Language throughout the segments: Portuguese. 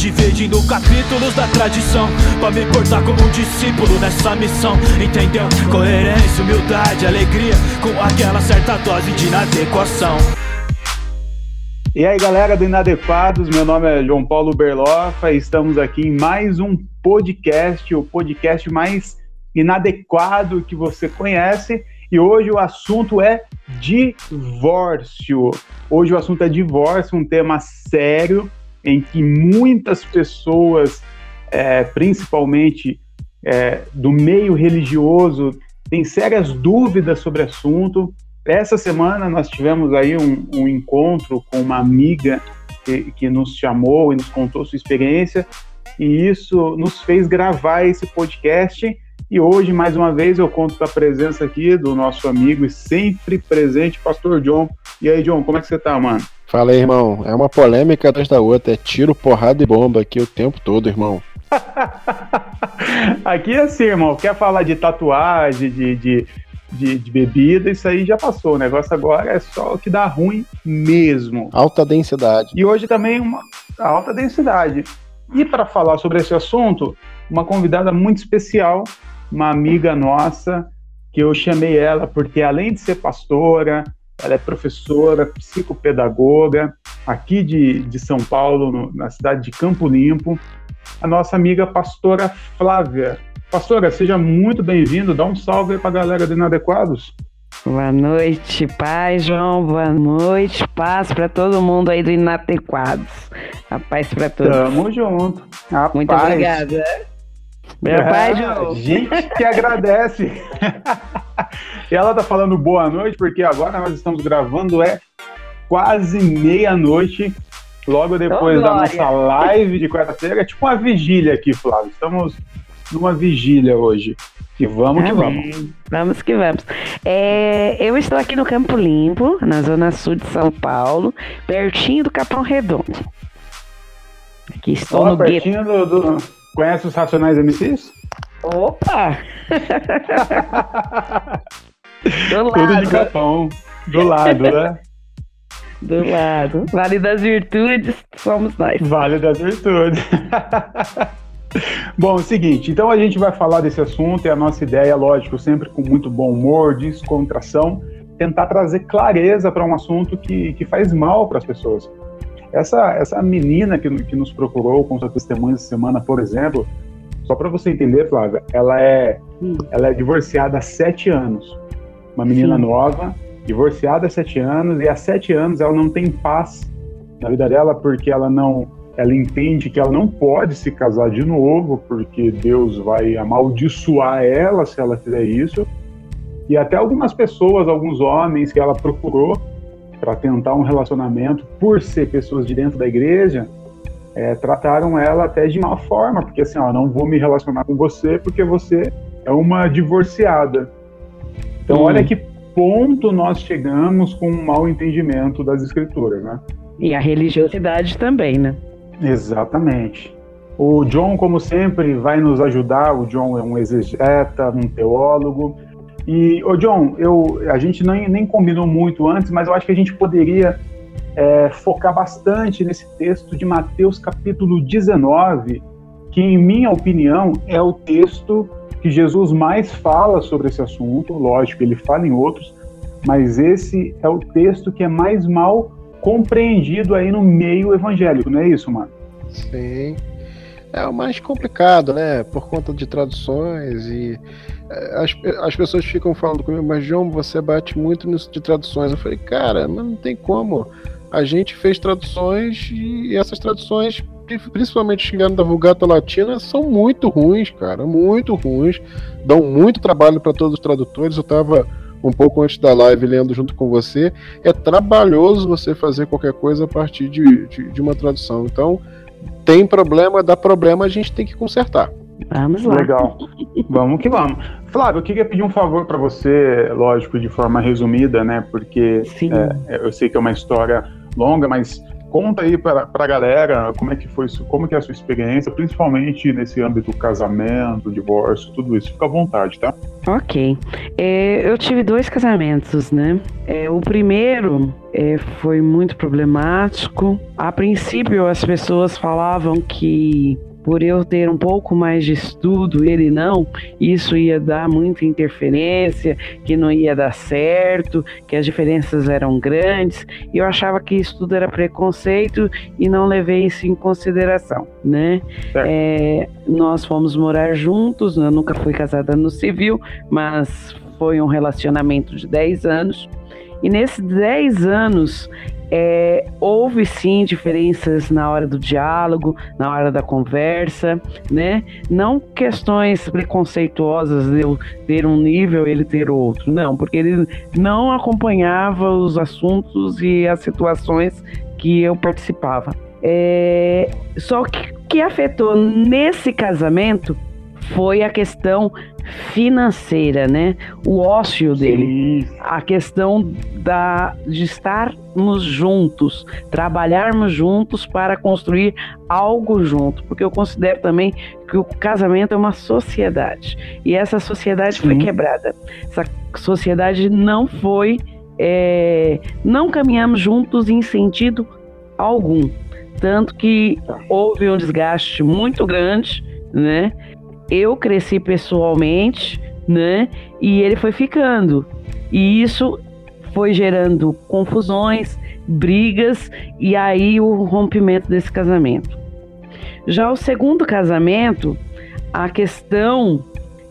Dividindo capítulos da tradição Pra me portar como um discípulo nessa missão Entendeu? Coerência, humildade, alegria Com aquela certa dose de inadequação e aí, galera do Inadequados, meu nome é João Paulo Berlofa e estamos aqui em mais um podcast, o podcast mais inadequado que você conhece. E hoje o assunto é divórcio. Hoje o assunto é divórcio, um tema sério em que muitas pessoas, é, principalmente é, do meio religioso, têm sérias dúvidas sobre o assunto. Essa semana nós tivemos aí um, um encontro com uma amiga que, que, nos chamou e nos contou sua experiência, e isso nos fez gravar esse podcast. E hoje, mais uma vez, eu conto com a presença aqui do nosso amigo e sempre presente, Pastor John. E aí, John, como é que você tá, mano? Fala aí, irmão. É uma polêmica atrás da outra. É tiro, porrada e bomba aqui o tempo todo, irmão. aqui é assim, irmão. Quer falar de tatuagem, de, de de, de, bebida, isso aí já passou. O negócio agora é só o que dá ruim mesmo. Alta densidade. E hoje também uma alta densidade. E para falar sobre esse assunto, uma convidada muito especial, uma amiga nossa, que eu chamei ela porque além de ser pastora, ela é professora, psicopedagoga, aqui de, de São Paulo, no, na cidade de Campo Limpo, a nossa amiga pastora Flávia. Pastora, seja muito bem-vindo. Dá um salve aí para a galera do Inadequados. Boa noite, paz, João. Boa noite, paz para todo mundo aí do Inadequados. A paz para todos. Tamo junto. A muito paz. obrigada. Meu é, pai, João. Gente que agradece. e ela tá falando boa noite, porque agora nós estamos gravando, é quase meia-noite, logo depois oh, da nossa live de quarta-feira. É tipo uma vigília aqui, Flávio. Estamos numa vigília hoje. E vamos que vamos. Vamos que vamos. É, eu estou aqui no Campo Limpo, na zona sul de São Paulo, pertinho do Capão Redondo. Aqui estou oh, no pertinho do, do, Conhece os Racionais MCs? Opa! do lado. Tudo de Capão. Do lado, né? Do lado. Vale das Virtudes, somos nós. Vale das Virtudes. Bom, é o seguinte, então a gente vai falar desse assunto e a nossa ideia, lógico, sempre com muito bom humor, descontração, tentar trazer clareza para um assunto que, que faz mal para as pessoas. Essa, essa menina que, que nos procurou com sua testemunha essa semana, por exemplo, só para você entender, Flávia, ela é, ela é divorciada há sete anos. Uma menina Sim. nova, divorciada há sete anos, e há sete anos ela não tem paz na vida dela porque ela não ela entende que ela não pode se casar de novo, porque Deus vai amaldiçoar ela se ela fizer isso. E até algumas pessoas, alguns homens que ela procurou para tentar um relacionamento, por ser pessoas de dentro da igreja, é, trataram ela até de má forma, porque assim, ó, não vou me relacionar com você porque você é uma divorciada. Então, hum. olha que ponto nós chegamos com um mau entendimento das escrituras, né? E a religiosidade também, né? Exatamente. O John, como sempre, vai nos ajudar. O John é um exegeta, um teólogo. E, ô John, eu, a gente nem, nem combinou muito antes, mas eu acho que a gente poderia é, focar bastante nesse texto de Mateus capítulo 19, que, em minha opinião, é o texto que Jesus mais fala sobre esse assunto. Lógico, ele fala em outros, mas esse é o texto que é mais mal compreendido aí no meio evangélico, não é isso, mano? Sim. É o mais complicado, né? Por conta de traduções e as, as pessoas ficam falando comigo, mas João, você bate muito nisso de traduções. Eu falei, cara, mas não tem como. A gente fez traduções e essas traduções, principalmente chegando da Vulgata Latina, são muito ruins, cara, muito ruins. Dão muito trabalho para todos os tradutores. Eu tava um pouco antes da live lendo junto com você. É trabalhoso você fazer qualquer coisa a partir de, de, de uma tradução. Então, tem problema, dá problema, a gente tem que consertar. Vamos lá. Legal. vamos que vamos. Flávio, eu queria pedir um favor para você, lógico, de forma resumida, né? Porque é, eu sei que é uma história longa, mas Conta aí para a galera como é que foi isso, como que é a sua experiência, principalmente nesse âmbito casamento, divórcio, tudo isso. Fica à vontade, tá? Ok. É, eu tive dois casamentos, né? É, o primeiro é, foi muito problemático. A princípio, as pessoas falavam que por eu ter um pouco mais de estudo, ele não, isso ia dar muita interferência, que não ia dar certo, que as diferenças eram grandes, e eu achava que isso tudo era preconceito e não levei isso em consideração, né? É, nós fomos morar juntos, eu nunca fui casada no civil, mas foi um relacionamento de 10 anos, e nesses 10 anos é, houve sim diferenças na hora do diálogo, na hora da conversa, né? Não questões preconceituosas de eu ter um nível ele ter outro, não, porque ele não acompanhava os assuntos e as situações que eu participava. É, só que que afetou nesse casamento foi a questão financeira, né? O ócio dele, Sim. a questão da, de estarmos juntos, trabalharmos juntos para construir algo junto, porque eu considero também que o casamento é uma sociedade e essa sociedade Sim. foi quebrada. Essa sociedade não foi, é, não caminhamos juntos em sentido algum, tanto que houve um desgaste muito grande, né? Eu cresci pessoalmente, né? E ele foi ficando. E isso foi gerando confusões, brigas e aí o rompimento desse casamento. Já o segundo casamento, a questão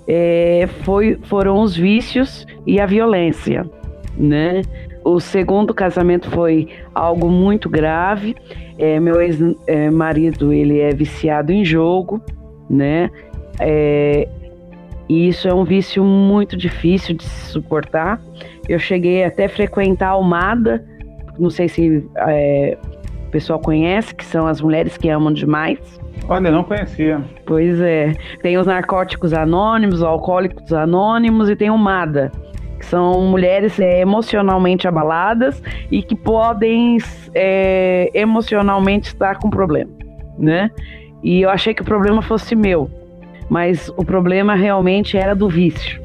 é, foi, foram os vícios e a violência, né? O segundo casamento foi algo muito grave. É, meu ex-marido ele é viciado em jogo, né? É, e isso é um vício muito difícil de se suportar. Eu cheguei até a frequentar a Almada, não sei se é, o pessoal conhece, que são as mulheres que amam demais. Olha, não conhecia. Pois é. Tem os narcóticos anônimos, os alcoólicos anônimos e tem o MADA, que são mulheres é, emocionalmente abaladas e que podem é, emocionalmente estar com problema, né? E eu achei que o problema fosse meu mas o problema realmente era do vício.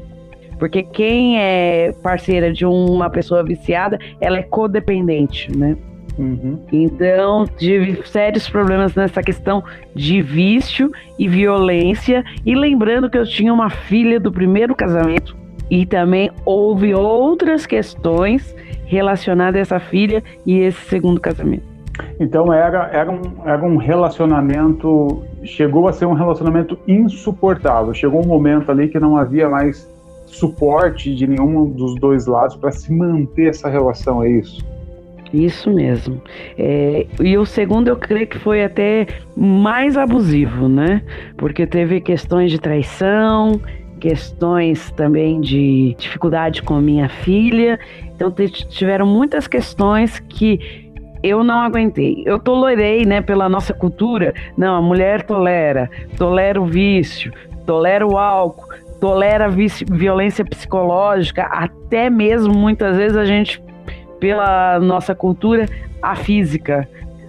Porque quem é parceira de uma pessoa viciada, ela é codependente, né? Uhum. Então, tive sérios problemas nessa questão de vício e violência. E lembrando que eu tinha uma filha do primeiro casamento. E também houve outras questões relacionadas a essa filha e esse segundo casamento. Então era, era, um, era um relacionamento, chegou a ser um relacionamento insuportável. Chegou um momento ali que não havia mais suporte de nenhum dos dois lados para se manter essa relação, é isso? Isso mesmo. É, e o segundo eu creio que foi até mais abusivo, né? Porque teve questões de traição, questões também de dificuldade com minha filha. Então tiveram muitas questões que eu não aguentei. Eu tolerei, né, pela nossa cultura. Não, a mulher tolera, tolera o vício, tolera o álcool, tolera violência psicológica, até mesmo muitas vezes a gente, pela nossa cultura, a física.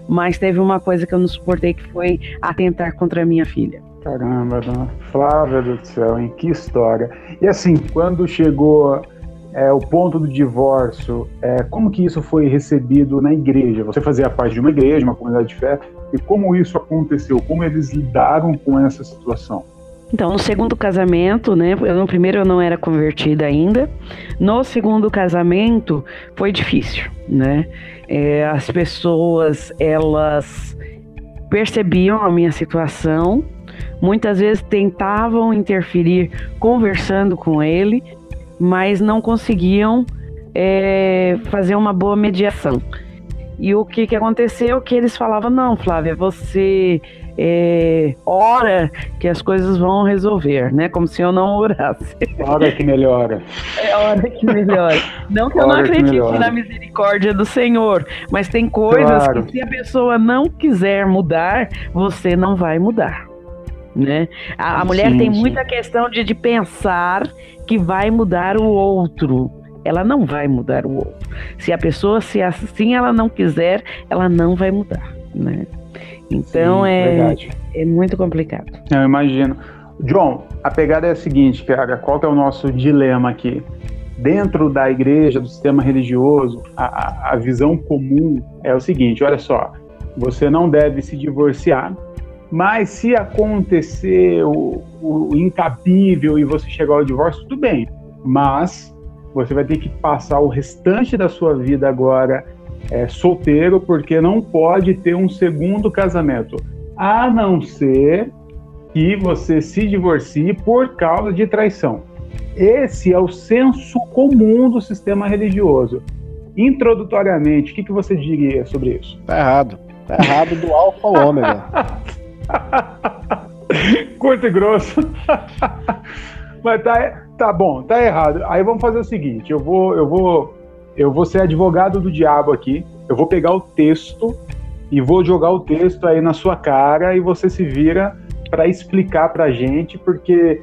Mas teve uma coisa que eu não suportei que foi atentar contra a minha filha. Caramba, dona Flávia do céu, em que história. E assim, quando chegou é, o ponto do divórcio, é, como que isso foi recebido na igreja? Você fazia parte de uma igreja, uma comunidade de fé, e como isso aconteceu? Como eles lidaram com essa situação? Então, no segundo casamento, né? Eu, no primeiro eu não era convertida ainda. No segundo casamento foi difícil, né? É, as pessoas elas percebiam a minha situação, muitas vezes tentavam interferir conversando com ele, mas não conseguiam é, fazer uma boa mediação. E o que, que aconteceu? Que eles falavam: não, Flávia, você é, ora que as coisas vão resolver, né? Como se eu não orasse. Hora que melhora. É hora que melhora. Não que eu não acredite na misericórdia do Senhor, mas tem coisas claro. que se a pessoa não quiser mudar, você não vai mudar. Né? A, a mulher sim, tem sim. muita questão de, de pensar que vai mudar o outro. ela não vai mudar o outro. Se a pessoa se assim ela não quiser, ela não vai mudar, né? Então Sim, é, é muito complicado. Eu imagino. John, a pegada é a seguinte, cara, qual que é o nosso dilema aqui? Dentro da igreja, do sistema religioso, a, a visão comum é o seguinte: olha só, você não deve se divorciar, mas se acontecer o, o incabível e você chegar ao divórcio, tudo bem. Mas você vai ter que passar o restante da sua vida agora é, solteiro, porque não pode ter um segundo casamento, a não ser que você se divorcie por causa de traição. Esse é o senso comum do sistema religioso. Introdutoriamente, o que, que você diria sobre isso? Tá errado. Tá errado do alfa ao ômega. Curto e grosso. Mas tá, tá bom, tá errado. Aí vamos fazer o seguinte: eu vou, eu vou, eu vou ser advogado do diabo aqui. Eu vou pegar o texto e vou jogar o texto aí na sua cara e você se vira para explicar para a gente, porque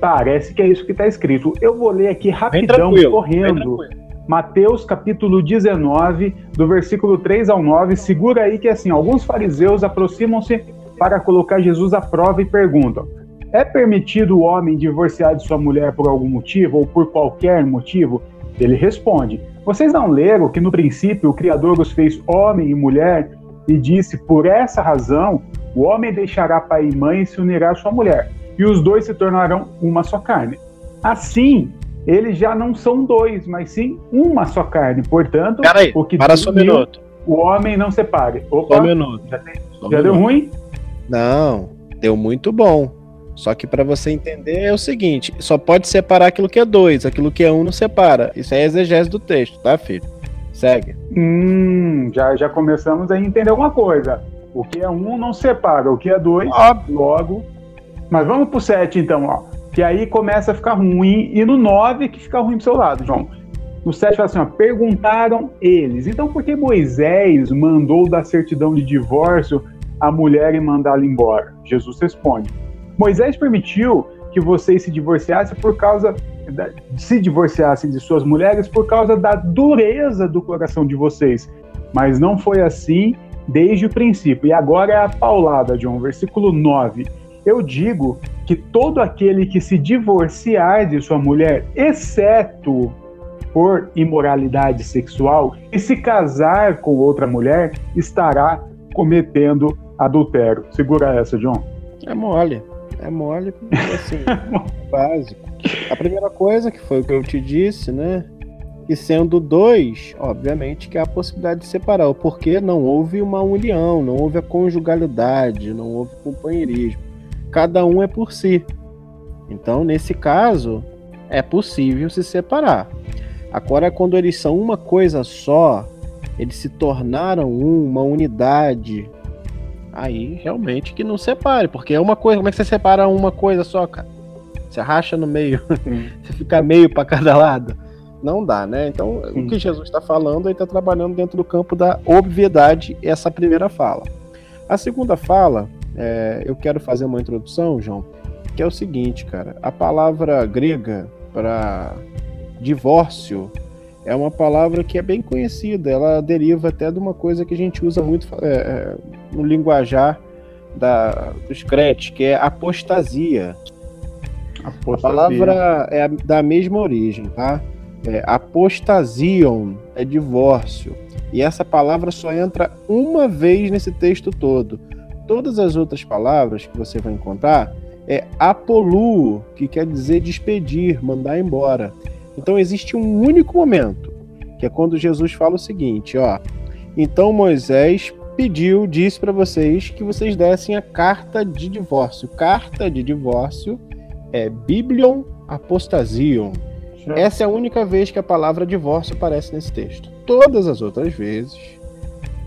parece que é isso que está escrito. Eu vou ler aqui rapidão, correndo. Mateus capítulo 19, do versículo 3 ao 9. Segura aí que assim, alguns fariseus aproximam-se para colocar Jesus à prova e perguntam: É permitido o homem divorciar de sua mulher por algum motivo ou por qualquer motivo? Ele responde: Vocês não leram que no princípio o Criador os fez homem e mulher e disse: Por essa razão o homem deixará pai e mãe e se unirá à sua mulher, e os dois se tornarão uma só carne. Assim, eles já não são dois, mas sim uma só carne. Portanto, aí, o que para só um minuto. o homem não separe. Opa, só um minuto. Já, tem, já um deu minuto. ruim? Não, deu muito bom. Só que para você entender é o seguinte: só pode separar aquilo que é dois, aquilo que é um não separa. Isso é exegese do texto, tá, filho? Segue. Hum, já, já começamos a entender alguma coisa. O que é um não separa, o que é dois, Óbvio. logo. Mas vamos pro sete então, ó. Que aí começa a ficar ruim. E no nove que fica ruim pro seu lado, João. No sete fala assim, ó, perguntaram eles. Então por que Moisés mandou da certidão de divórcio a mulher e mandá-la embora? Jesus responde. Moisés permitiu que vocês se divorciassem por causa se divorciassem de suas mulheres por causa da dureza do coração de vocês. Mas não foi assim desde o princípio. E agora é a paulada, John, versículo 9. Eu digo que todo aquele que se divorciar de sua mulher, exceto por imoralidade sexual, e se casar com outra mulher, estará cometendo adultério. Segura essa, John. É mole. É mole, assim, básico. A primeira coisa que foi o que eu te disse, né? E sendo dois, obviamente que há a possibilidade de separar, porque não houve uma união, não houve a conjugalidade, não houve companheirismo. Cada um é por si. Então, nesse caso, é possível se separar. Agora, quando eles são uma coisa só, eles se tornaram uma unidade, aí realmente que não separe, porque é uma coisa. Como é que você separa uma coisa só, cara? Você racha no meio, você fica meio para cada lado não dá, né? Então, Sim. o que Jesus está falando, ele está trabalhando dentro do campo da obviedade, essa primeira fala. A segunda fala, é, eu quero fazer uma introdução, João, que é o seguinte, cara. A palavra grega para divórcio é uma palavra que é bem conhecida. Ela deriva até de uma coisa que a gente usa muito é, é no linguajar da, dos crentes, que é apostasia. apostasia. A palavra é da mesma origem, tá? É, apostasiam é divórcio. E essa palavra só entra uma vez nesse texto todo. Todas as outras palavras que você vai encontrar é apolu, que quer dizer despedir, mandar embora. Então existe um único momento, que é quando Jesus fala o seguinte, ó: Então Moisés pediu, disse para vocês que vocês dessem a carta de divórcio. Carta de divórcio é Biblion Apostasium. Essa é a única vez que a palavra divórcio aparece nesse texto. Todas as outras vezes,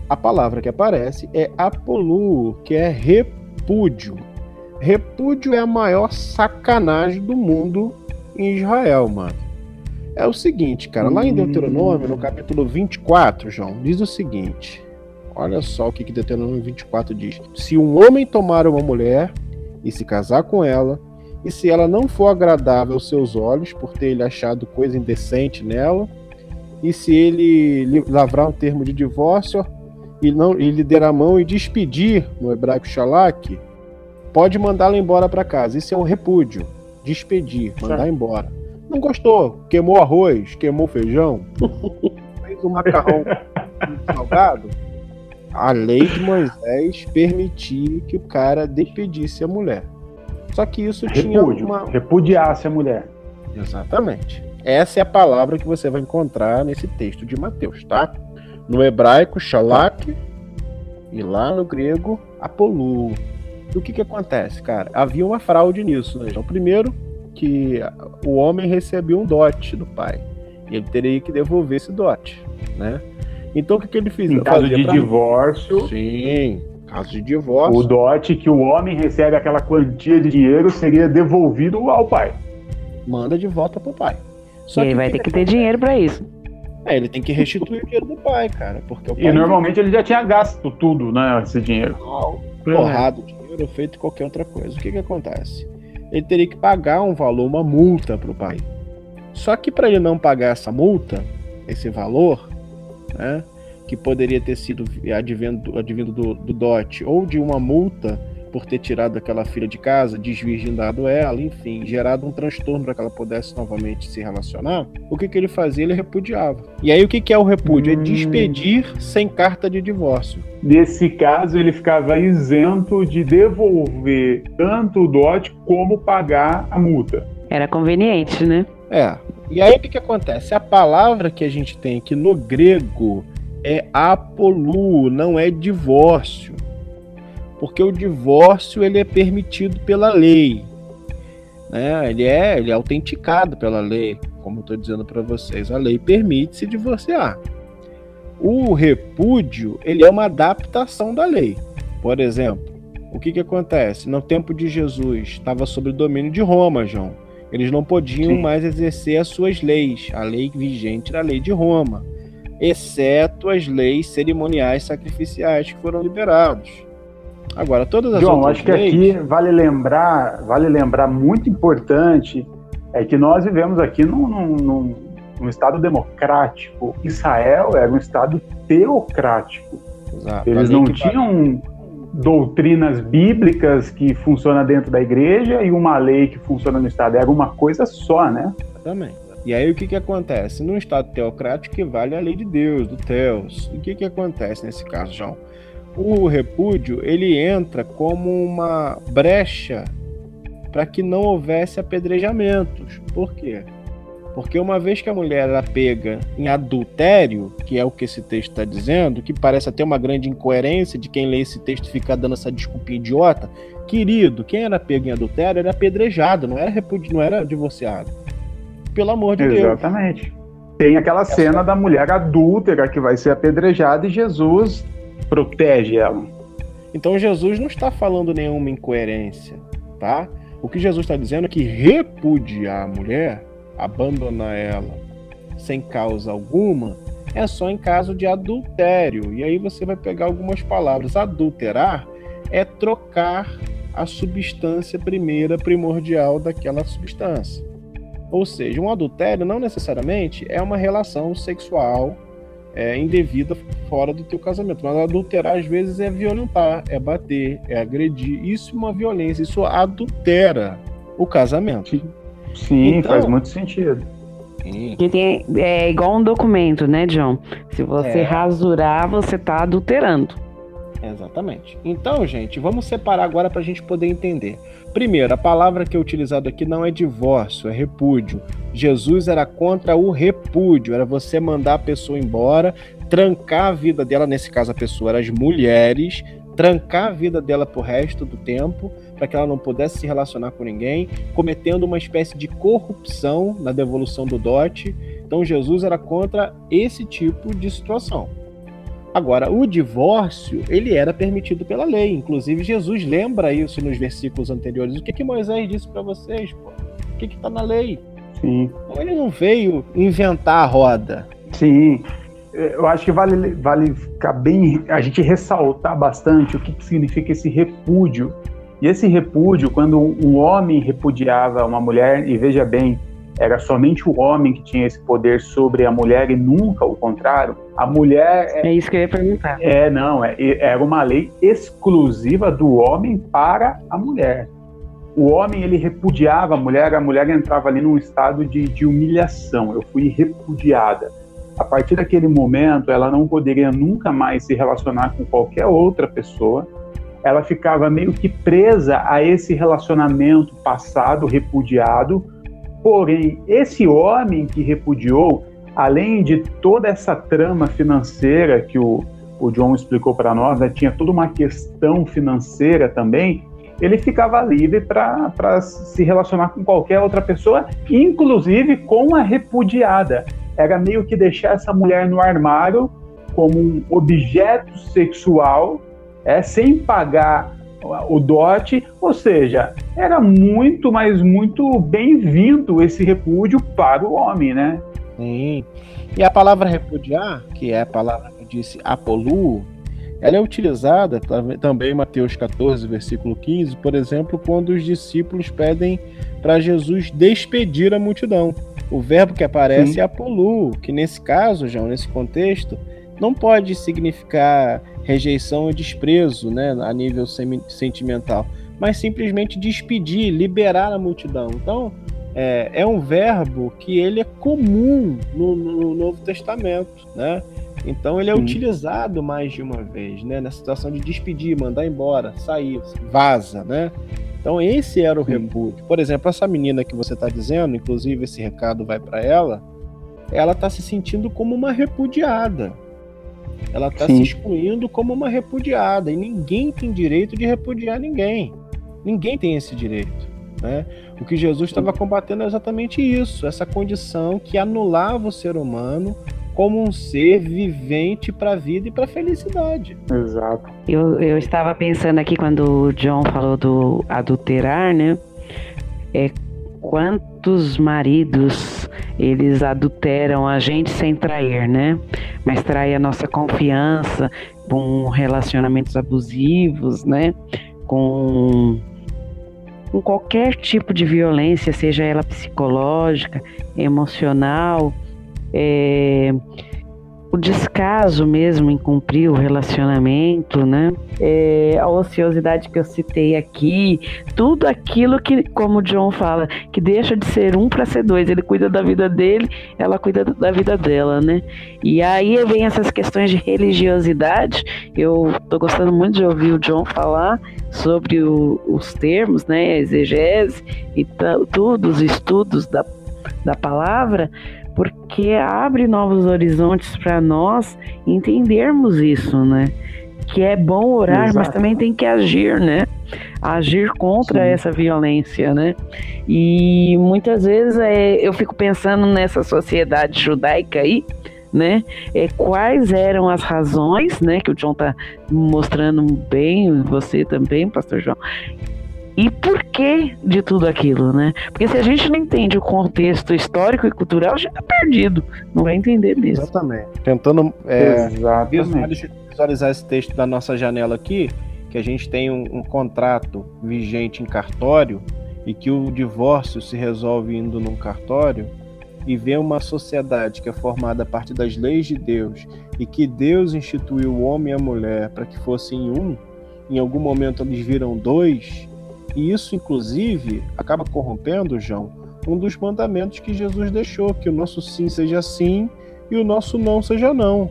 a palavra que aparece é apolu, que é repúdio. Repúdio é a maior sacanagem do mundo em Israel, mano. É o seguinte, cara, lá em Deuteronômio, no capítulo 24, João, diz o seguinte. Olha só o que, que Deuteronômio 24 diz. Se um homem tomar uma mulher e se casar com ela, e se ela não for agradável aos seus olhos, por ter ele achado coisa indecente nela, e se ele lavrar um termo de divórcio e não e lhe der a mão e despedir no hebraico shalak, pode mandá-la embora para casa. Isso é um repúdio, despedir, mandar certo. embora. Não gostou, queimou arroz, queimou feijão, fez um macarrão salgado. A lei de Moisés permitia que o cara despedisse a mulher. Só que isso Repúdio, tinha uma. Repudiasse a mulher. Exatamente. Essa é a palavra que você vai encontrar nesse texto de Mateus, tá? No hebraico, shalak, e lá no grego, apolu. E o que que acontece, cara? Havia uma fraude nisso, né? Então, primeiro, que o homem recebia um dote do pai. E ele teria que devolver esse dote, né? Então, o que, que ele fez? Em caso de divórcio. Sim, Caso de divórcio. O dote que o homem recebe aquela quantia de dinheiro seria devolvido ao pai. Manda de volta pro pai. Só e ele vai ter que ter dinheiro para isso. É, ele tem que restituir o dinheiro do pai, cara. Porque pai e normalmente ele já tinha gasto tudo, né? Esse dinheiro. Porrado, dinheiro feito qualquer outra coisa. O que que acontece? Ele teria que pagar um valor, uma multa pro pai. Só que para ele não pagar essa multa, esse valor, né? que poderia ter sido advindo, advindo do, do dote ou de uma multa por ter tirado aquela filha de casa, desvirgindado ela, enfim, gerado um transtorno para que ela pudesse novamente se relacionar, o que, que ele fazia? Ele repudiava. E aí o que, que é o repúdio? É hum. É despedir sem carta de divórcio. Nesse caso, ele ficava isento de devolver tanto o dote como pagar a multa. Era conveniente, né? É. E aí o que, que acontece? A palavra que a gente tem aqui no grego é apolu, não é divórcio. Porque o divórcio ele é permitido pela lei. Né? Ele, é, ele é autenticado pela lei, como eu estou dizendo para vocês. A lei permite se divorciar. O repúdio ele é uma adaptação da lei. Por exemplo, o que, que acontece? No tempo de Jesus, estava sob o domínio de Roma, João. Eles não podiam Sim. mais exercer as suas leis. A lei vigente era a lei de Roma exceto as leis cerimoniais sacrificiais que foram liberados. Agora, todas as João, outras acho que aqui vale lembrar, vale lembrar muito importante é que nós vivemos aqui num, num, num estado democrático. Israel era um estado teocrático. Exato. Eles não tinham doutrinas bíblicas que funcionam dentro da igreja e uma lei que funciona no estado. Era uma coisa só, né? Exatamente. E aí o que, que acontece? Num Estado teocrático vale a lei de Deus, do Teos. E o que, que acontece nesse caso, João? O repúdio ele entra como uma brecha para que não houvesse apedrejamentos. Por quê? Porque uma vez que a mulher era pega em adultério, que é o que esse texto está dizendo, que parece até uma grande incoerência de quem lê esse texto ficar dando essa desculpinha idiota, querido, quem era pego em adultério era apedrejado, não era repúdio, não era divorciado pelo amor de Exatamente. Deus. Exatamente. Tem aquela cena da mulher adúltera que vai ser apedrejada e Jesus protege ela. Então Jesus não está falando nenhuma incoerência, tá? O que Jesus está dizendo é que repudiar a mulher, abandonar ela sem causa alguma, é só em caso de adultério. E aí você vai pegar algumas palavras. Adulterar é trocar a substância primeira primordial daquela substância. Ou seja, um adultério não necessariamente é uma relação sexual é, indevida fora do teu casamento. Mas adulterar às vezes é violentar, é bater, é agredir. Isso é uma violência, isso adultera o casamento. Sim, então, faz muito sentido. Que tem, é igual um documento, né, John? Se você é. rasurar, você está adulterando. Exatamente. Então, gente, vamos separar agora para a gente poder entender. Primeiro, a palavra que é utilizada aqui não é divórcio, é repúdio. Jesus era contra o repúdio, era você mandar a pessoa embora, trancar a vida dela, nesse caso a pessoa era as mulheres, trancar a vida dela pro resto do tempo, para que ela não pudesse se relacionar com ninguém, cometendo uma espécie de corrupção na devolução do dote. Então Jesus era contra esse tipo de situação. Agora, o divórcio, ele era permitido pela lei. Inclusive, Jesus lembra isso nos versículos anteriores. O que, que Moisés disse para vocês? Pô? O que está na lei? Sim. Então, ele não veio inventar a roda. Sim. Eu acho que vale, vale ficar bem, a gente ressaltar bastante o que, que significa esse repúdio. E esse repúdio, quando um homem repudiava uma mulher, e veja bem, era somente o homem que tinha esse poder sobre a mulher e nunca o contrário. A mulher. É, é isso que eu ia perguntar. É, não, é, era uma lei exclusiva do homem para a mulher. O homem ele repudiava a mulher, a mulher entrava ali num estado de, de humilhação. Eu fui repudiada. A partir daquele momento, ela não poderia nunca mais se relacionar com qualquer outra pessoa. Ela ficava meio que presa a esse relacionamento passado, repudiado, Porém, esse homem que repudiou, além de toda essa trama financeira que o, o John explicou para nós, né, tinha toda uma questão financeira também, ele ficava livre para se relacionar com qualquer outra pessoa, inclusive com a repudiada. Era meio que deixar essa mulher no armário como um objeto sexual, é, sem pagar o dote, ou seja, era muito, mas muito bem-vindo esse repúdio para o homem, né? Sim. E a palavra repudiar, que é a palavra que disse apolu, ela é utilizada também em Mateus 14, versículo 15, por exemplo, quando os discípulos pedem para Jesus despedir a multidão. O verbo que aparece Sim. é apolu, que nesse caso, João, nesse contexto, não pode significar rejeição e desprezo, né, a nível sentimental, mas simplesmente despedir, liberar a multidão. Então, é, é um verbo que ele é comum no, no Novo Testamento, né? Então ele é Sim. utilizado mais de uma vez, né? Na situação de despedir, mandar embora, sair, vaza, né? Então esse era o Sim. repúdio. Por exemplo, essa menina que você está dizendo, inclusive esse recado vai para ela, ela está se sentindo como uma repudiada, ela está se excluindo como uma repudiada. E ninguém tem direito de repudiar ninguém. Ninguém tem esse direito. Né? O que Jesus estava combatendo é exatamente isso, essa condição que anulava o ser humano como um ser vivente para a vida e para a felicidade. Exato. Eu, eu estava pensando aqui quando o John falou do adulterar, né? É quantos maridos eles adulteram a gente sem trair, né? Mas trai a nossa confiança com relacionamentos abusivos, né? Com, com qualquer tipo de violência, seja ela psicológica, emocional, é, o descaso mesmo em cumprir o relacionamento, né? É, a ociosidade que eu citei aqui, tudo aquilo que, como o John fala, que deixa de ser um para ser dois. Ele cuida da vida dele, ela cuida da vida dela, né? E aí vem essas questões de religiosidade. Eu tô gostando muito de ouvir o John falar sobre o, os termos, né? A exegese e tudo, os estudos da, da palavra porque abre novos horizontes para nós entendermos isso, né? Que é bom orar, Exato. mas também tem que agir, né? Agir contra Sim. essa violência, né? E muitas vezes é, eu fico pensando nessa sociedade judaica aí, né? É, quais eram as razões, né? Que o John tá mostrando bem, você também, Pastor João, e por que de tudo aquilo, né? Porque se a gente não entende o contexto histórico e cultural, já está perdido. Não vai entender mesmo. Exatamente. Tentando é, visualizar esse texto da nossa janela aqui, que a gente tem um, um contrato vigente em cartório e que o divórcio se resolve indo num cartório e vê uma sociedade que é formada a partir das leis de Deus e que Deus instituiu o homem e a mulher para que fossem um, em algum momento eles viram dois, e isso, inclusive, acaba corrompendo, João, um dos mandamentos que Jesus deixou: que o nosso sim seja sim e o nosso não seja não.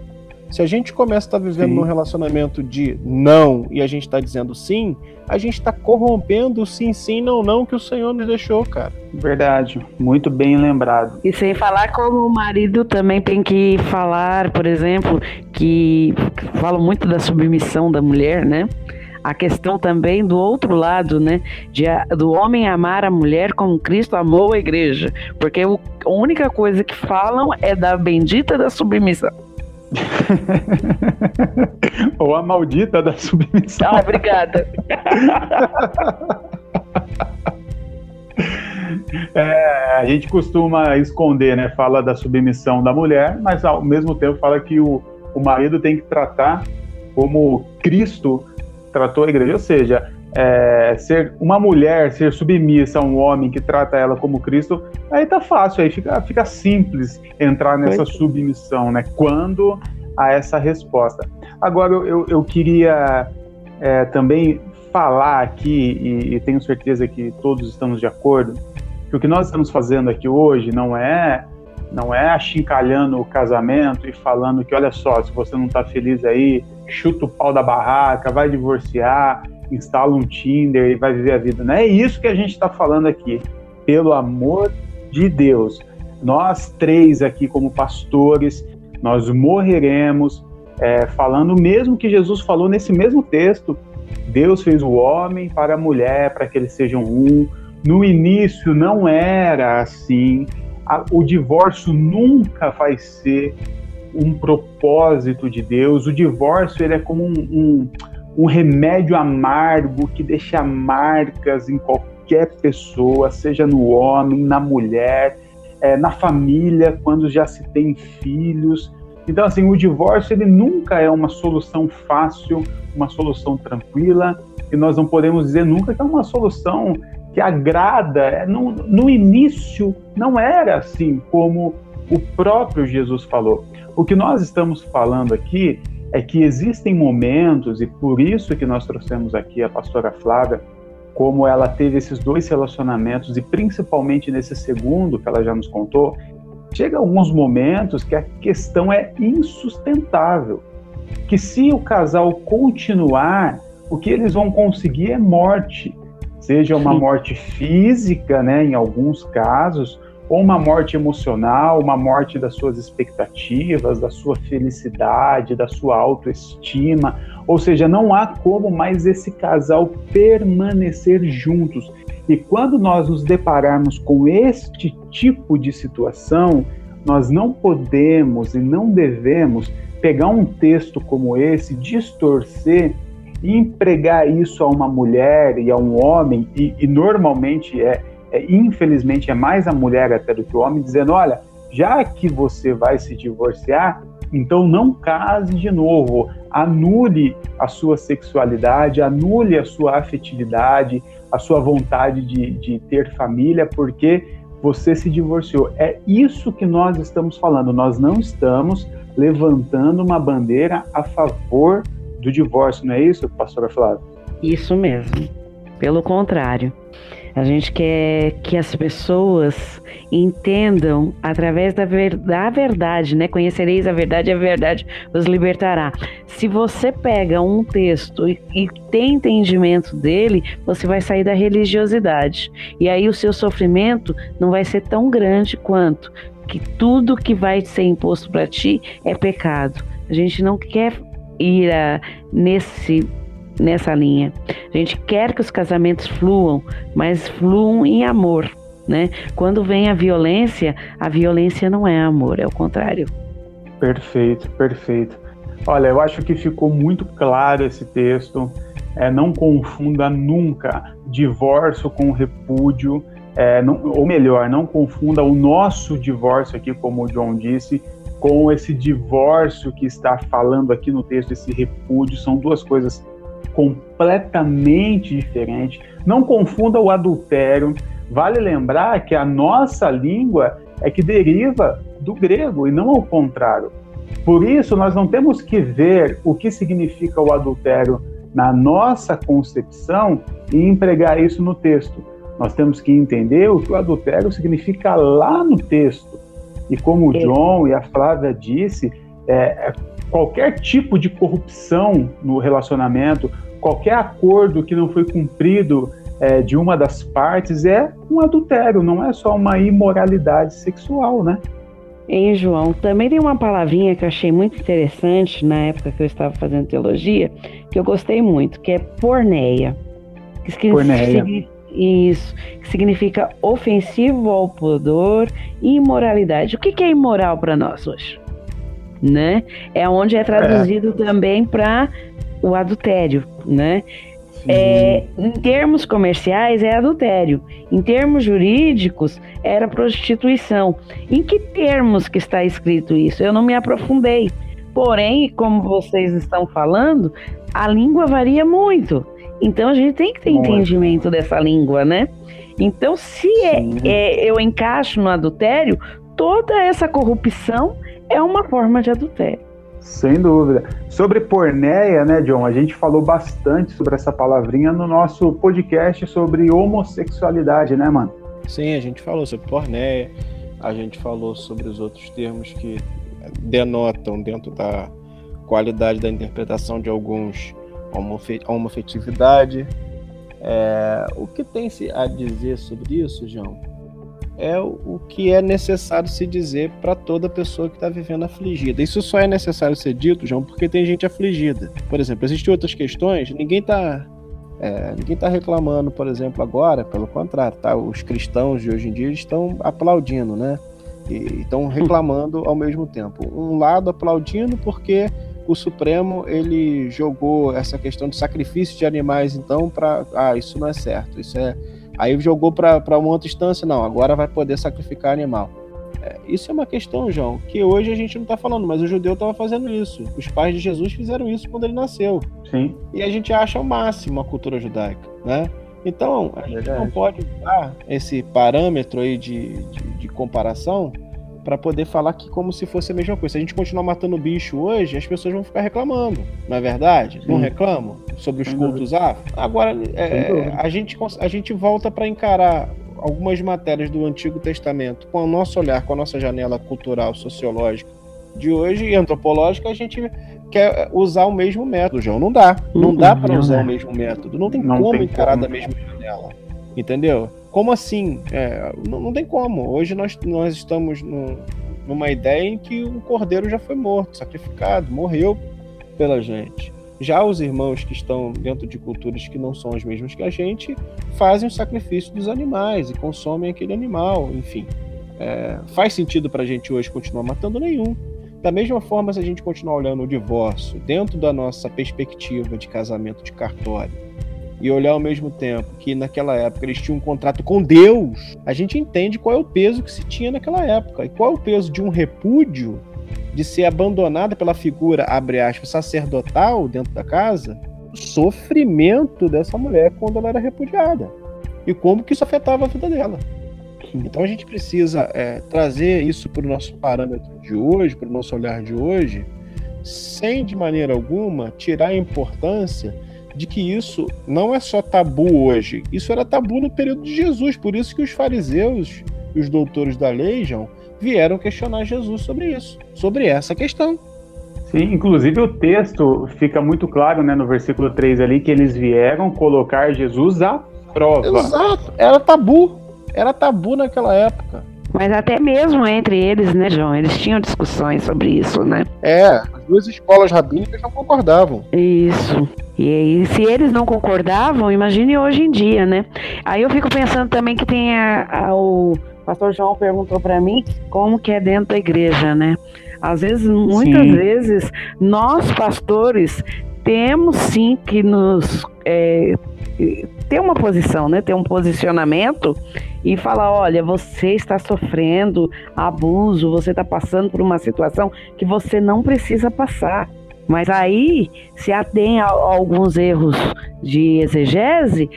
Se a gente começa a estar vivendo sim. num relacionamento de não e a gente está dizendo sim, a gente está corrompendo o sim, sim, não, não que o Senhor nos deixou, cara. Verdade, muito bem lembrado. E sem falar como o marido também tem que falar, por exemplo, que falo muito da submissão da mulher, né? A questão também do outro lado, né? De, do homem amar a mulher como Cristo amou a igreja. Porque o, a única coisa que falam é da bendita da submissão. Ou a maldita da submissão. Ah, obrigada. É, a gente costuma esconder, né? Fala da submissão da mulher, mas ao mesmo tempo fala que o, o marido tem que tratar como Cristo tratou a igreja. Ou seja, é, ser uma mulher ser submissa a um homem que trata ela como Cristo, aí tá fácil, aí fica, fica simples entrar nessa submissão, né? Quando há essa resposta. Agora, eu, eu queria é, também falar aqui, e, e tenho certeza que todos estamos de acordo, que o que nós estamos fazendo aqui hoje não é não é achincalhando o casamento e falando que olha só, se você não está feliz aí, chuta o pau da barraca, vai divorciar, instala um Tinder e vai viver a vida. Não é isso que a gente está falando aqui. Pelo amor de Deus, nós três aqui como pastores, nós morreremos é, falando o mesmo que Jesus falou nesse mesmo texto. Deus fez o homem para a mulher, para que eles sejam um. No início não era assim. O divórcio nunca vai ser um propósito de Deus. O divórcio ele é como um, um, um remédio amargo que deixa marcas em qualquer pessoa, seja no homem, na mulher, é, na família, quando já se tem filhos. Então, assim, o divórcio ele nunca é uma solução fácil, uma solução tranquila, e nós não podemos dizer nunca que é uma solução que agrada. É, no, no início não era assim como o próprio Jesus falou. O que nós estamos falando aqui é que existem momentos, e por isso que nós trouxemos aqui a pastora Flávia, como ela teve esses dois relacionamentos, e principalmente nesse segundo que ela já nos contou, chega alguns momentos que a questão é insustentável. Que se o casal continuar, o que eles vão conseguir é morte. Seja uma morte física, né, em alguns casos, ou uma morte emocional, uma morte das suas expectativas, da sua felicidade, da sua autoestima. Ou seja, não há como mais esse casal permanecer juntos. E quando nós nos depararmos com este tipo de situação, nós não podemos e não devemos pegar um texto como esse, distorcer empregar isso a uma mulher e a um homem, e, e normalmente é, é, infelizmente, é mais a mulher até do que o homem, dizendo: olha, já que você vai se divorciar, então não case de novo, anule a sua sexualidade, anule a sua afetividade, a sua vontade de, de ter família, porque você se divorciou. É isso que nós estamos falando. Nós não estamos levantando uma bandeira a favor do divórcio, não é isso, pastora Flávia? Isso mesmo. Pelo contrário. A gente quer que as pessoas entendam através da, ver, da verdade, né? Conhecereis a verdade, a verdade os libertará. Se você pega um texto e, e tem entendimento dele, você vai sair da religiosidade. E aí o seu sofrimento não vai ser tão grande quanto que tudo que vai ser imposto para ti é pecado. A gente não quer ir a, nesse nessa linha. A gente quer que os casamentos fluam, mas fluam em amor, né? Quando vem a violência, a violência não é amor, é o contrário. Perfeito, perfeito. Olha, eu acho que ficou muito claro esse texto. É, não confunda nunca divórcio com repúdio, é, não, ou melhor, não confunda o nosso divórcio aqui, como o John disse, com esse divórcio que está falando aqui no texto, esse repúdio. São duas coisas completamente diferente. Não confunda o adultério. Vale lembrar que a nossa língua é que deriva do grego e não ao contrário. Por isso, nós não temos que ver o que significa o adultério na nossa concepção e empregar isso no texto. Nós temos que entender o que o adultério significa lá no texto. E como o John e a Flávia disse, é, é qualquer tipo de corrupção no relacionamento, qualquer acordo que não foi cumprido é, de uma das partes é um adultério, não é só uma imoralidade sexual, né? Hein, João? Também tem uma palavrinha que eu achei muito interessante na época que eu estava fazendo teologia, que eu gostei muito, que é porneia. Que porneia. Isso, que significa ofensivo ao pudor e imoralidade. O que, que é imoral para nós hoje? né? É onde é traduzido é. também para o adultério, né? É, em termos comerciais é adultério, em termos jurídicos era prostituição. Em que termos que está escrito isso? Eu não me aprofundei. Porém, como vocês estão falando, a língua varia muito. Então a gente tem que ter Muito. entendimento dessa língua, né? Então, se é, é, eu encaixo no adultério, toda essa corrupção é uma forma de adultério. Sem dúvida. Sobre porneia, né, John? A gente falou bastante sobre essa palavrinha no nosso podcast sobre homossexualidade, né, mano? Sim, a gente falou sobre porneia, a gente falou sobre os outros termos que denotam dentro da qualidade da interpretação de alguns homofetividade. É, o que tem-se a dizer sobre isso, João? É o que é necessário se dizer para toda pessoa que está vivendo afligida. Isso só é necessário ser dito, João, porque tem gente afligida. Por exemplo, existem outras questões, ninguém está é, ninguém está reclamando, por exemplo, agora, pelo contrário, tá? Os cristãos de hoje em dia estão aplaudindo, né? E estão reclamando ao mesmo tempo. Um lado aplaudindo porque o Supremo ele jogou essa questão de sacrifício de animais, então, para. Ah, isso não é certo. Isso é. Aí jogou para uma outra instância, não, agora vai poder sacrificar animal. É, isso é uma questão, João, que hoje a gente não está falando, mas o judeu estava fazendo isso. Os pais de Jesus fizeram isso quando ele nasceu. Sim. E a gente acha o máximo a cultura judaica, né? Então, a gente não pode usar esse parâmetro aí de, de, de comparação para poder falar que como se fosse a mesma coisa. Se a gente continuar matando bicho hoje, as pessoas vão ficar reclamando, não é verdade? Sim. Não reclamam sobre os cultos afro? Agora, é, a, gente, a gente volta para encarar algumas matérias do Antigo Testamento com o nosso olhar, com a nossa janela cultural, sociológica de hoje e antropológica, a gente quer usar o mesmo método, João. Não dá. Não uhum, dá para usar o mesmo método. Não tem não como tem encarar como. da mesma janela. Entendeu? Como assim? É, não, não, tem como. Hoje nós, nós estamos no, numa ideia em que um cordeiro já foi morto, sacrificado, morreu pela gente. Já os irmãos que estão dentro de culturas que não são as mesmas que a gente fazem o sacrifício dos animais e consomem aquele animal, enfim. É, faz sentido para a gente hoje continuar matando nenhum. Da mesma forma, se a gente continuar olhando o divórcio dentro da nossa perspectiva de casamento de cartório, e olhar ao mesmo tempo que naquela época eles tinham um contrato com Deus, a gente entende qual é o peso que se tinha naquela época. E qual é o peso de um repúdio de ser abandonada pela figura, abre aspas, sacerdotal dentro da casa? O sofrimento dessa mulher quando ela era repudiada. E como que isso afetava a vida dela. Então a gente precisa é, trazer isso para o nosso parâmetro de hoje, para o nosso olhar de hoje, sem de maneira alguma tirar a importância de que isso não é só tabu hoje, isso era tabu no período de Jesus, por isso que os fariseus e os doutores da lei, João, vieram questionar Jesus sobre isso, sobre essa questão. Sim, inclusive o texto fica muito claro, né, no versículo 3 ali, que eles vieram colocar Jesus à prova. Exato, era tabu, era tabu naquela época. Mas até mesmo entre eles, né, João? Eles tinham discussões sobre isso, né? É, as duas escolas rabínicas não concordavam. Isso. E aí, se eles não concordavam, imagine hoje em dia, né? Aí eu fico pensando também que tem a, a, o pastor João perguntou para mim como que é dentro da igreja, né? Às vezes, muitas sim. vezes, nós pastores temos sim que nos é, ter uma posição, né? Ter um posicionamento e falar, olha, você está sofrendo abuso, você está passando por uma situação que você não precisa passar. Mas aí se atém a, alguns erros de exegese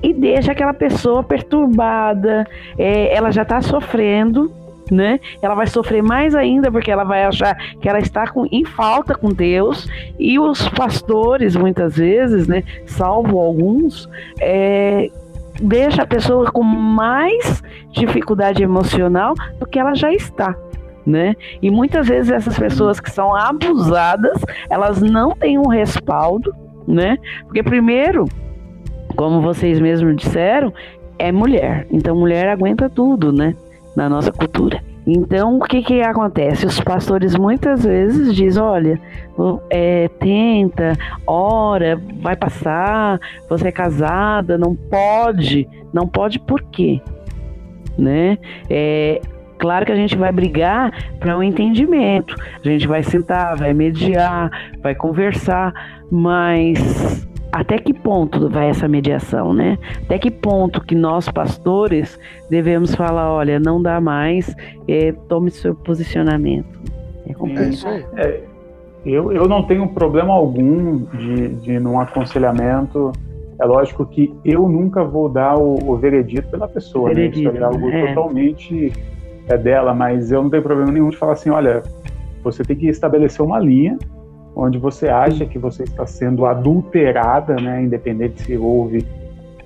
e deixa aquela pessoa perturbada, é, ela já está sofrendo, né? Ela vai sofrer mais ainda porque ela vai achar que ela está com, em falta com Deus e os pastores muitas vezes, né? Salvo alguns, é, deixa a pessoa com mais dificuldade emocional do que ela já está. Né? E muitas vezes essas pessoas que são abusadas, elas não têm um respaldo, né? Porque primeiro, como vocês mesmos disseram, é mulher. Então mulher aguenta tudo, né? Na nossa cultura. Então, o que que acontece? Os pastores muitas vezes dizem, olha, é, tenta, ora, vai passar, você é casada, não pode, não pode por quê? Né? É, claro que a gente vai brigar para um entendimento, a gente vai sentar, vai mediar, vai conversar, mas até que ponto vai essa mediação, né? Até que ponto que nós pastores devemos falar, olha, não dá mais, é, tome seu posicionamento. É complicado. É, eu, eu não tenho problema algum de, de num aconselhamento É lógico que eu nunca vou dar o, o veredito pela pessoa, veredito, né? Isso é algo é. totalmente é dela, mas eu não tenho problema nenhum de falar assim, olha, você tem que estabelecer uma linha onde você acha que você está sendo adulterada, né, independente se houve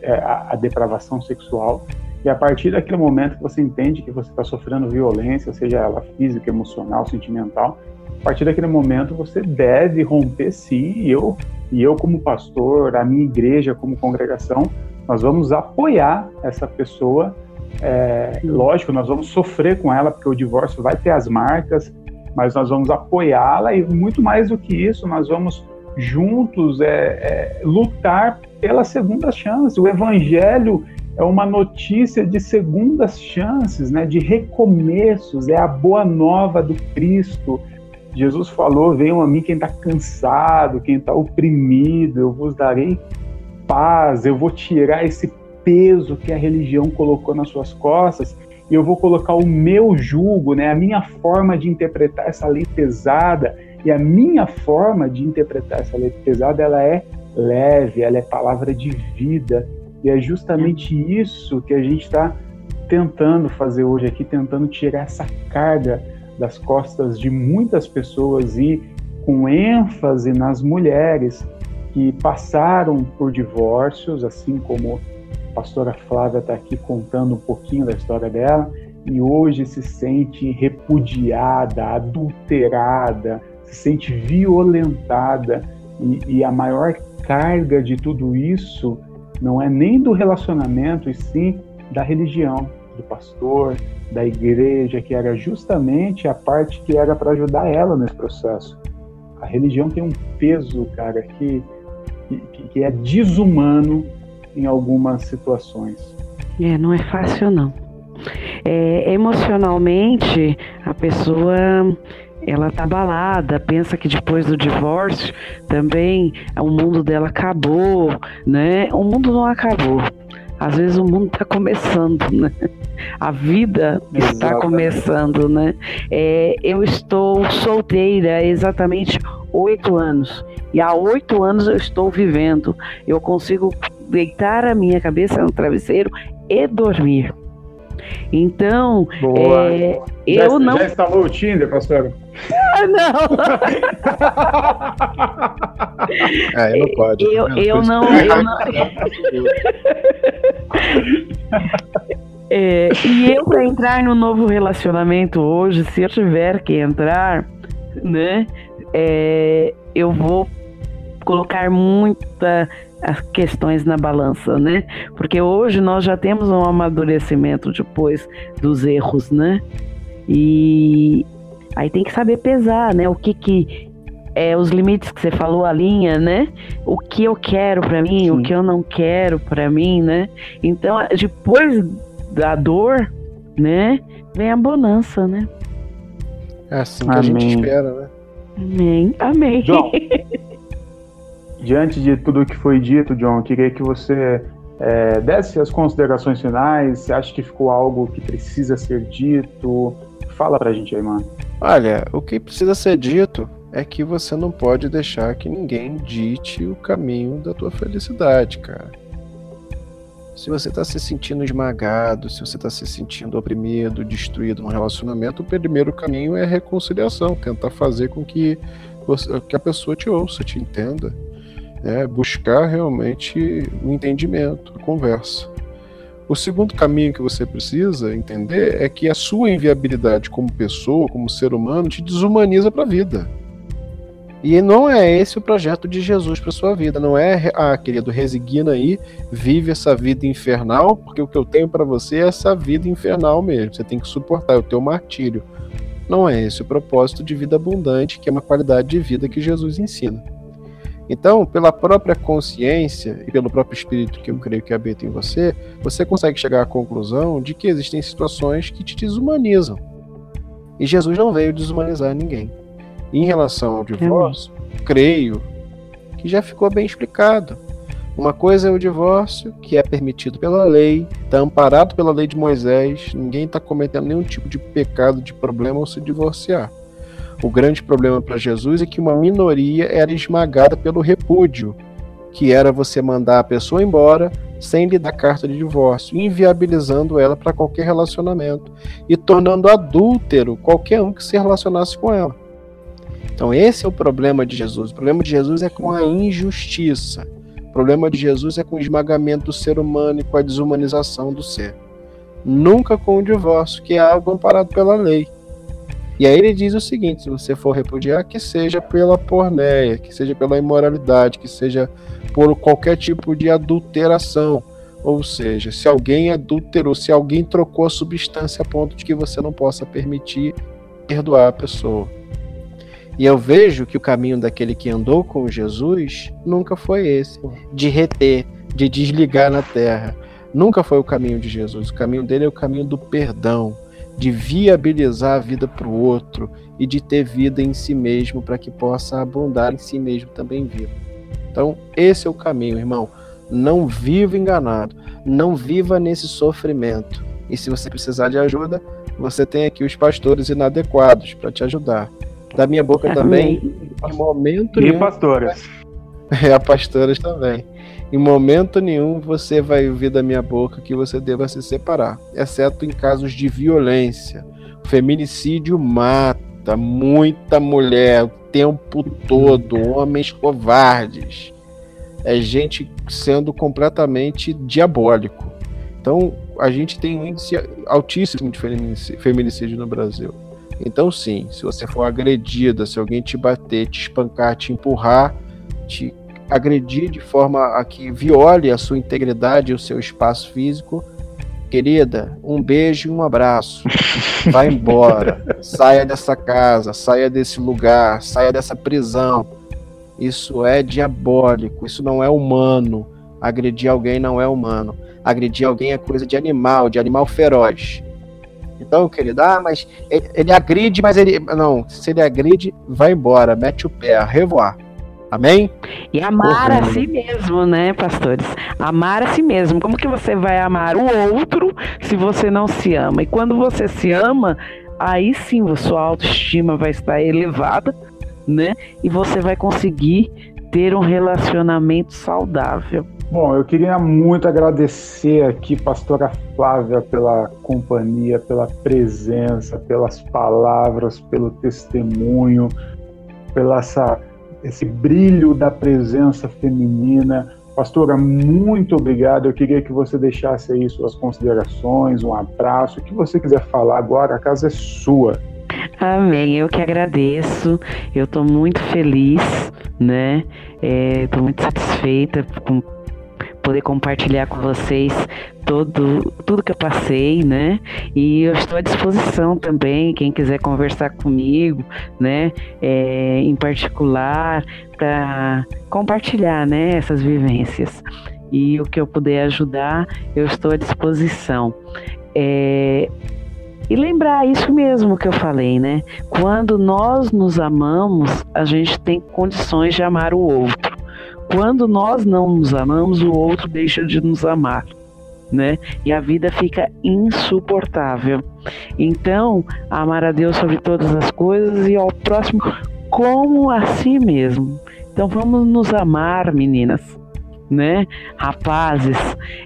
é, a, a, depravação sexual, e a partir daquele momento que você entende que você está sofrendo violência, seja ela física, emocional, sentimental, a partir daquele momento você deve romper sim, e eu, e eu como pastor, a minha igreja como congregação, nós vamos apoiar essa pessoa, é, lógico, nós vamos sofrer com ela, porque o divórcio vai ter as marcas, mas nós vamos apoiá-la e muito mais do que isso, nós vamos juntos é, é, lutar pela segunda chance. O Evangelho é uma notícia de segundas chances, né, de recomeços, é a boa nova do Cristo. Jesus falou: Venham a mim quem está cansado, quem está oprimido, eu vos darei paz, eu vou tirar esse peso que a religião colocou nas suas costas e eu vou colocar o meu jugo, né, a minha forma de interpretar essa lei pesada, e a minha forma de interpretar essa lei pesada, ela é leve, ela é palavra de vida, e é justamente isso que a gente está tentando fazer hoje aqui, tentando tirar essa carga das costas de muitas pessoas e com ênfase nas mulheres que passaram por divórcios, assim como pastora Flávia está aqui contando um pouquinho da história dela e hoje se sente repudiada, adulterada, se sente violentada e, e a maior carga de tudo isso não é nem do relacionamento e sim da religião, do pastor, da igreja, que era justamente a parte que era para ajudar ela nesse processo. A religião tem um peso, cara, que, que, que é desumano em algumas situações. É, não é fácil não. É, emocionalmente, a pessoa ela tá abalada, pensa que depois do divórcio também o mundo dela acabou, né? O mundo não acabou. Às vezes o mundo está começando, né? A vida Exatamente. está começando, né? É, eu estou solteira há exatamente oito anos. E há oito anos eu estou vivendo. Eu consigo deitar a minha cabeça no travesseiro e dormir. Então, é, já, eu não. Já instalou o Tinder, pastor? Ah, não! é, não pode. Eu, eu não. Eu não... é, e eu, para entrar no novo relacionamento hoje, se eu tiver que entrar, né, é, eu vou colocar muita as questões na balança, né? Porque hoje nós já temos um amadurecimento depois dos erros, né? E aí tem que saber pesar, né? O que que é os limites que você falou, a linha, né? O que eu quero para mim, Sim. o que eu não quero para mim, né? Então, depois da dor, né, vem a bonança, né? É assim que Amém. a gente espera, né? Amém. Amém. John, diante de tudo o que foi dito, John, queria que você é, desse as considerações finais. Você acha que ficou algo que precisa ser dito? Fala pra gente aí, mano. Olha, o que precisa ser dito é que você não pode deixar que ninguém dite o caminho da tua felicidade, cara. Se você está se sentindo esmagado, se você está se sentindo oprimido, destruído no relacionamento, o primeiro caminho é reconciliação, tentar fazer com que, você, que a pessoa te ouça, te entenda é buscar realmente o entendimento, a conversa. O segundo caminho que você precisa entender é que a sua inviabilidade como pessoa, como ser humano, te desumaniza para a vida. E não é esse o projeto de Jesus para sua vida. Não é, ah, querido, resigna aí, vive essa vida infernal, porque o que eu tenho para você é essa vida infernal mesmo. Você tem que suportar o teu martírio. Não é esse o propósito de vida abundante, que é uma qualidade de vida que Jesus ensina. Então, pela própria consciência e pelo próprio espírito que eu creio que habita em você, você consegue chegar à conclusão de que existem situações que te desumanizam. E Jesus não veio desumanizar ninguém. Em relação ao divórcio, creio que já ficou bem explicado. Uma coisa é o divórcio, que é permitido pela lei, está amparado pela lei de Moisés, ninguém está cometendo nenhum tipo de pecado, de problema ao se divorciar. O grande problema para Jesus é que uma minoria era esmagada pelo repúdio, que era você mandar a pessoa embora sem lhe dar carta de divórcio, inviabilizando ela para qualquer relacionamento e tornando adúltero qualquer um que se relacionasse com ela. Então, esse é o problema de Jesus. O problema de Jesus é com a injustiça. O problema de Jesus é com o esmagamento do ser humano e com a desumanização do ser. Nunca com o divórcio, que é algo amparado pela lei. E aí ele diz o seguinte: se você for repudiar, que seja pela pornéia, que seja pela imoralidade, que seja por qualquer tipo de adulteração. Ou seja, se alguém adulterou, se alguém trocou a substância a ponto de que você não possa permitir perdoar a pessoa. E eu vejo que o caminho daquele que andou com Jesus nunca foi esse, de reter, de desligar na terra. Nunca foi o caminho de Jesus. O caminho dele é o caminho do perdão, de viabilizar a vida para o outro e de ter vida em si mesmo para que possa abundar em si mesmo também vivo. Então, esse é o caminho, irmão. Não viva enganado, não viva nesse sofrimento. E se você precisar de ajuda, você tem aqui os pastores inadequados para te ajudar da minha boca também. Em momento e nenhum. pastoras. É, a pastoras também. Em momento nenhum você vai ouvir da minha boca que você deva se separar, exceto em casos de violência. O feminicídio mata muita mulher o tempo todo, homens covardes. É gente sendo completamente diabólico. Então, a gente tem um índice altíssimo de feminicídio no Brasil. Então, sim, se você for agredida, se alguém te bater, te espancar, te empurrar, te agredir de forma a que viole a sua integridade e o seu espaço físico, querida, um beijo e um abraço. Vai embora, saia dessa casa, saia desse lugar, saia dessa prisão. Isso é diabólico, isso não é humano. Agredir alguém não é humano. Agredir alguém é coisa de animal, de animal feroz. Então, querido, ah, mas ele, ele agride, mas ele. Não, se ele agride, vai embora, mete o pé, revoar. Amém? E amar a si mesmo, né, pastores? Amar a si mesmo. Como que você vai amar o outro se você não se ama? E quando você se ama, aí sim sua autoestima vai estar elevada, né? E você vai conseguir ter um relacionamento saudável. Bom, eu queria muito agradecer aqui, pastora Flávia, pela companhia, pela presença, pelas palavras, pelo testemunho, pela essa, esse brilho da presença feminina. Pastora, muito obrigado. Eu queria que você deixasse aí suas considerações, um abraço, o que você quiser falar agora, a casa é sua. Amém. Eu que agradeço. Eu estou muito feliz, né? Estou é, muito satisfeita com poder compartilhar com vocês todo, tudo que eu passei, né? E eu estou à disposição também, quem quiser conversar comigo, né? É, em particular, para compartilhar, né? Essas vivências. E o que eu puder ajudar, eu estou à disposição. É, e lembrar isso mesmo que eu falei, né? Quando nós nos amamos, a gente tem condições de amar o outro. Quando nós não nos amamos, o outro deixa de nos amar. Né? E a vida fica insuportável. Então, amar a Deus sobre todas as coisas e ao próximo como a si mesmo. Então, vamos nos amar, meninas, né? Rapazes,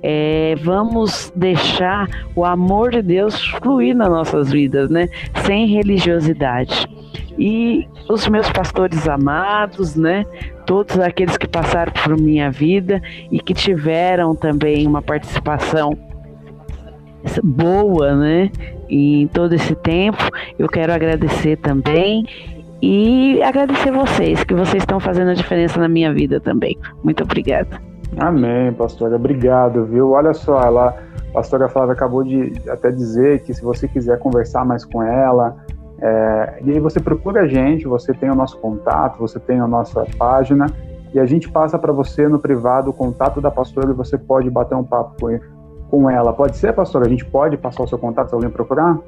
é, vamos deixar o amor de Deus fluir nas nossas vidas, né? Sem religiosidade. E os meus pastores amados, né? Todos aqueles que passaram por minha vida e que tiveram também uma participação boa, né? Em todo esse tempo, eu quero agradecer também e agradecer vocês, que vocês estão fazendo a diferença na minha vida também. Muito obrigada. Amém, pastora. Obrigado, viu? Olha só, ela, a pastora Flávia acabou de até dizer que se você quiser conversar mais com ela, é, e aí você procura a gente, você tem o nosso contato, você tem a nossa página, e a gente passa para você no privado o contato da pastora e você pode bater um papo com, com ela. Pode ser, pastora? A gente pode passar o seu contato se alguém procurar?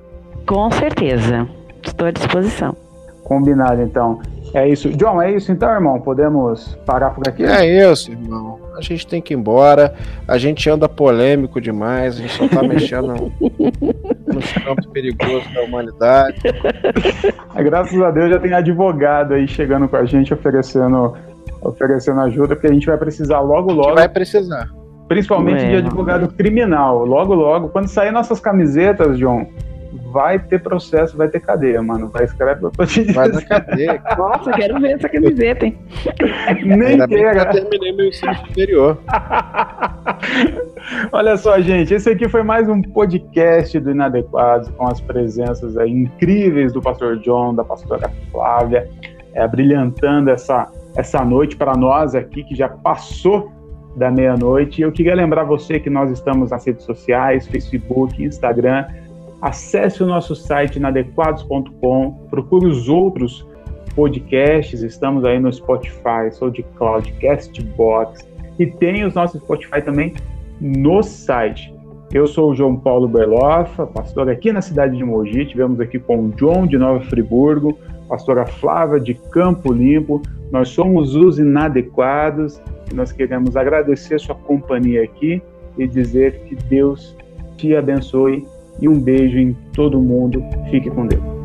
Com certeza. Estou à disposição. Combinado, então. É isso. John, é isso então, irmão? Podemos parar por aqui? É isso, irmão. A gente tem que ir embora. A gente anda polêmico demais. A gente só tá mexendo nos campos perigosos da humanidade. Graças a Deus já tem advogado aí chegando com a gente oferecendo oferecendo ajuda, porque a gente vai precisar logo, logo. Vai precisar. Principalmente é. de advogado criminal. Logo, logo. Quando sair nossas camisetas, John, vai ter processo, vai ter cadeia, mano. Vai escrever, eu tô te dizendo. Vai na cadeia. Nossa, quero ver essa camiseta, hein? Nem queira. Eu terminei meu ensino superior. Olha só, gente, esse aqui foi mais um podcast do Inadequados, com as presenças aí incríveis do pastor John, da pastora Flávia, é, brilhantando essa, essa noite para nós aqui, que já passou da meia-noite. Eu queria lembrar você que nós estamos nas redes sociais, Facebook, Instagram, Acesse o nosso site inadequados.com, procure os outros podcasts, estamos aí no Spotify, SoundCloud, Castbox e tem os nossos Spotify também no site. Eu sou o João Paulo Berloffa, pastor aqui na cidade de Mogi. Tivemos aqui com o João de Nova Friburgo, pastora Flávia de Campo Limpo. Nós somos os inadequados e nós queremos agradecer sua companhia aqui e dizer que Deus te abençoe e um beijo em todo mundo. Fique com Deus.